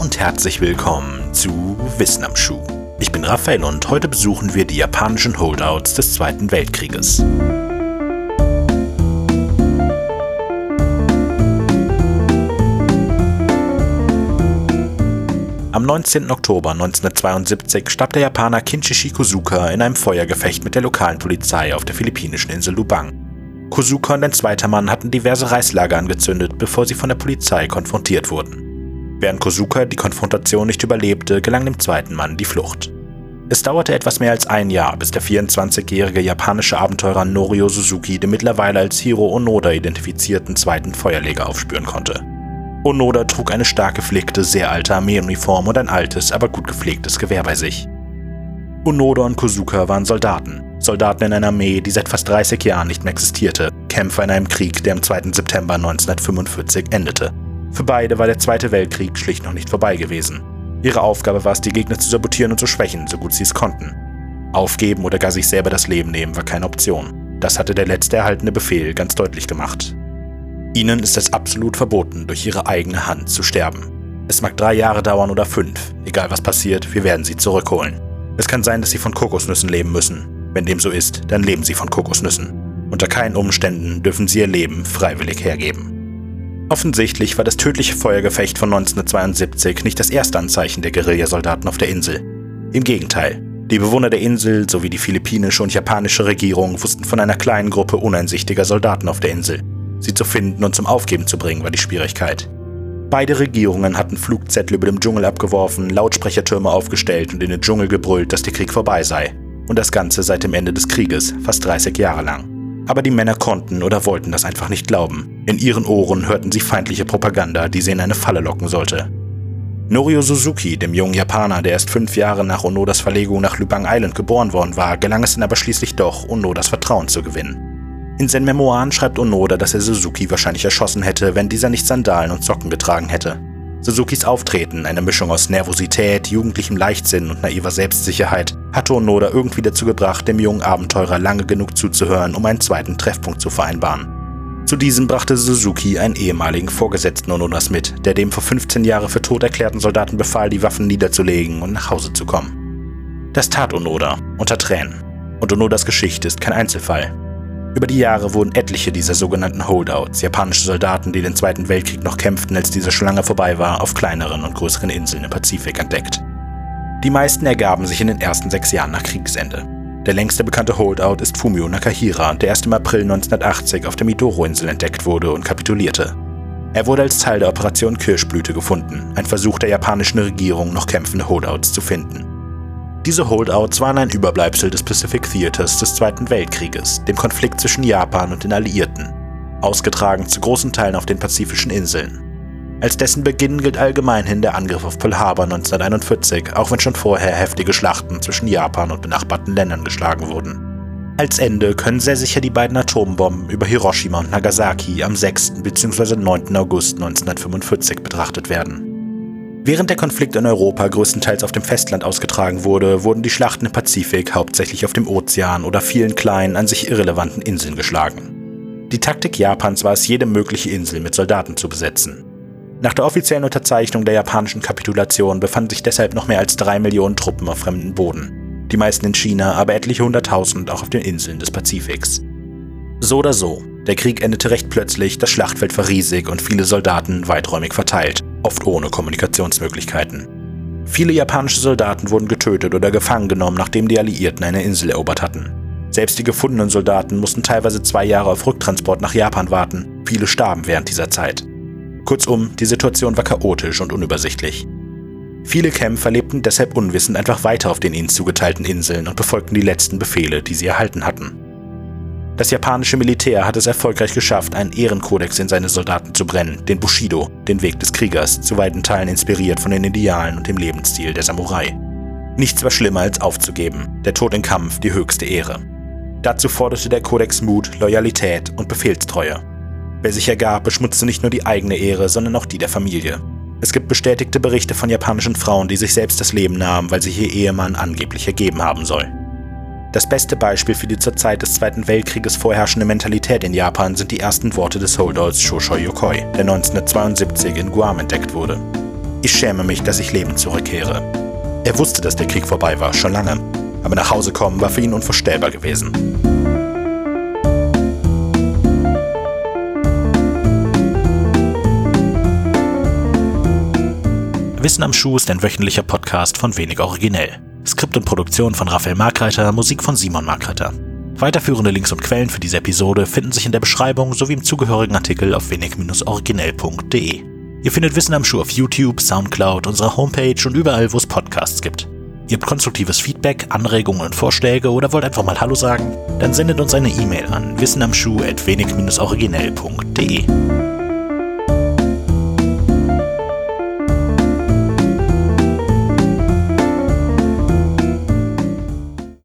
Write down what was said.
und herzlich willkommen zu Wissen am Schuh. Ich bin Raphael und heute besuchen wir die japanischen Holdouts des Zweiten Weltkrieges. Am 19. Oktober 1972 starb der Japaner Kinshishi Kozuka in einem Feuergefecht mit der lokalen Polizei auf der philippinischen Insel Lubang. Kozuka und ein zweiter Mann hatten diverse Reislager angezündet, bevor sie von der Polizei konfrontiert wurden. Während Kozuka die Konfrontation nicht überlebte, gelang dem zweiten Mann die Flucht. Es dauerte etwas mehr als ein Jahr, bis der 24-jährige japanische Abenteurer Norio Suzuki den mittlerweile als Hiro Onoda identifizierten zweiten Feuerleger aufspüren konnte. Onoda trug eine stark gepflegte, sehr alte Armeeuniform und ein altes, aber gut gepflegtes Gewehr bei sich. Onoda und Kozuka waren Soldaten. Soldaten in einer Armee, die seit fast 30 Jahren nicht mehr existierte. Kämpfer in einem Krieg, der am 2. September 1945 endete. Für beide war der Zweite Weltkrieg schlicht noch nicht vorbei gewesen. Ihre Aufgabe war es, die Gegner zu sabotieren und zu schwächen, so gut sie es konnten. Aufgeben oder gar sich selber das Leben nehmen war keine Option. Das hatte der letzte erhaltene Befehl ganz deutlich gemacht. Ihnen ist es absolut verboten, durch ihre eigene Hand zu sterben. Es mag drei Jahre dauern oder fünf. Egal was passiert, wir werden sie zurückholen. Es kann sein, dass sie von Kokosnüssen leben müssen. Wenn dem so ist, dann leben sie von Kokosnüssen. Unter keinen Umständen dürfen sie ihr Leben freiwillig hergeben. Offensichtlich war das tödliche Feuergefecht von 1972 nicht das erste Anzeichen der Guerillasoldaten auf der Insel. Im Gegenteil, die Bewohner der Insel sowie die philippinische und japanische Regierung wussten von einer kleinen Gruppe uneinsichtiger Soldaten auf der Insel. Sie zu finden und zum Aufgeben zu bringen war die Schwierigkeit. Beide Regierungen hatten Flugzettel über dem Dschungel abgeworfen, Lautsprechertürme aufgestellt und in den Dschungel gebrüllt, dass der Krieg vorbei sei. Und das Ganze seit dem Ende des Krieges, fast 30 Jahre lang. Aber die Männer konnten oder wollten das einfach nicht glauben. In ihren Ohren hörten sie feindliche Propaganda, die sie in eine Falle locken sollte. Norio Suzuki, dem jungen Japaner, der erst fünf Jahre nach Onodas Verlegung nach Lubang Island geboren worden war, gelang es dann aber schließlich doch, Onodas Vertrauen zu gewinnen. In seinen Memoiren schreibt Onoda, dass er Suzuki wahrscheinlich erschossen hätte, wenn dieser nicht Sandalen und Socken getragen hätte. Suzukis Auftreten, eine Mischung aus Nervosität, jugendlichem Leichtsinn und naiver Selbstsicherheit, hatte Onoda irgendwie dazu gebracht, dem jungen Abenteurer lange genug zuzuhören, um einen zweiten Treffpunkt zu vereinbaren. Zu diesem brachte Suzuki einen ehemaligen Vorgesetzten Onodas mit, der dem vor 15 Jahren für tot erklärten Soldaten befahl, die Waffen niederzulegen und nach Hause zu kommen. Das tat Onoda, unter Tränen. Und Onodas Geschichte ist kein Einzelfall. Über die Jahre wurden etliche dieser sogenannten Holdouts, japanische Soldaten, die den Zweiten Weltkrieg noch kämpften, als diese Schlange vorbei war, auf kleineren und größeren Inseln im Pazifik entdeckt. Die meisten ergaben sich in den ersten sechs Jahren nach Kriegsende. Der längste bekannte Holdout ist Fumio Nakahira, der erst im April 1980 auf der Midoro-Insel entdeckt wurde und kapitulierte. Er wurde als Teil der Operation Kirschblüte gefunden, ein Versuch der japanischen Regierung, noch kämpfende Holdouts zu finden. Diese Holdouts waren ein Überbleibsel des Pacific Theaters des Zweiten Weltkrieges, dem Konflikt zwischen Japan und den Alliierten, ausgetragen zu großen Teilen auf den pazifischen Inseln. Als dessen Beginn gilt allgemeinhin der Angriff auf Pearl Harbor 1941, auch wenn schon vorher heftige Schlachten zwischen Japan und benachbarten Ländern geschlagen wurden. Als Ende können sehr sicher die beiden Atombomben über Hiroshima und Nagasaki am 6. bzw. 9. August 1945 betrachtet werden. Während der Konflikt in Europa größtenteils auf dem Festland ausgetragen wurde, wurden die Schlachten im Pazifik hauptsächlich auf dem Ozean oder vielen kleinen, an sich irrelevanten Inseln geschlagen. Die Taktik Japans war es, jede mögliche Insel mit Soldaten zu besetzen. Nach der offiziellen Unterzeichnung der japanischen Kapitulation befanden sich deshalb noch mehr als drei Millionen Truppen auf fremdem Boden. Die meisten in China, aber etliche hunderttausend auch auf den Inseln des Pazifiks. So oder so, der Krieg endete recht plötzlich, das Schlachtfeld war riesig und viele Soldaten weiträumig verteilt oft ohne Kommunikationsmöglichkeiten. Viele japanische Soldaten wurden getötet oder gefangen genommen, nachdem die Alliierten eine Insel erobert hatten. Selbst die gefundenen Soldaten mussten teilweise zwei Jahre auf Rücktransport nach Japan warten. Viele starben während dieser Zeit. Kurzum, die Situation war chaotisch und unübersichtlich. Viele Kämpfer lebten deshalb unwissend einfach weiter auf den ihnen zugeteilten Inseln und befolgten die letzten Befehle, die sie erhalten hatten. Das japanische Militär hat es erfolgreich geschafft, einen Ehrenkodex in seine Soldaten zu brennen, den Bushido, den Weg des Kriegers, zu weiten Teilen inspiriert von den Idealen und dem Lebensstil der Samurai. Nichts war schlimmer als aufzugeben, der Tod im Kampf die höchste Ehre. Dazu forderte der Kodex Mut, Loyalität und Befehlstreue. Wer sich ergab, beschmutzte nicht nur die eigene Ehre, sondern auch die der Familie. Es gibt bestätigte Berichte von japanischen Frauen, die sich selbst das Leben nahmen, weil sich ihr Ehemann angeblich ergeben haben soll. Das beste Beispiel für die zur Zeit des Zweiten Weltkrieges vorherrschende Mentalität in Japan sind die ersten Worte des Holdouts Shoshoi Yokoi, der 1972 in Guam entdeckt wurde. Ich schäme mich, dass ich lebend zurückkehre. Er wusste, dass der Krieg vorbei war, schon lange. Aber nach Hause kommen war für ihn unvorstellbar gewesen. Wissen am Schuh ist ein wöchentlicher Podcast von Wenig Originell. Skript und Produktion von Raphael Markreiter, Musik von Simon Markreiter. Weiterführende Links und Quellen für diese Episode finden sich in der Beschreibung sowie im zugehörigen Artikel auf wenig-originell.de. Ihr findet Wissen am Schuh auf YouTube, Soundcloud, unserer Homepage und überall, wo es Podcasts gibt. Ihr habt konstruktives Feedback, Anregungen und Vorschläge oder wollt einfach mal Hallo sagen? Dann sendet uns eine E-Mail an wissenamschuh.wenig-originell.de.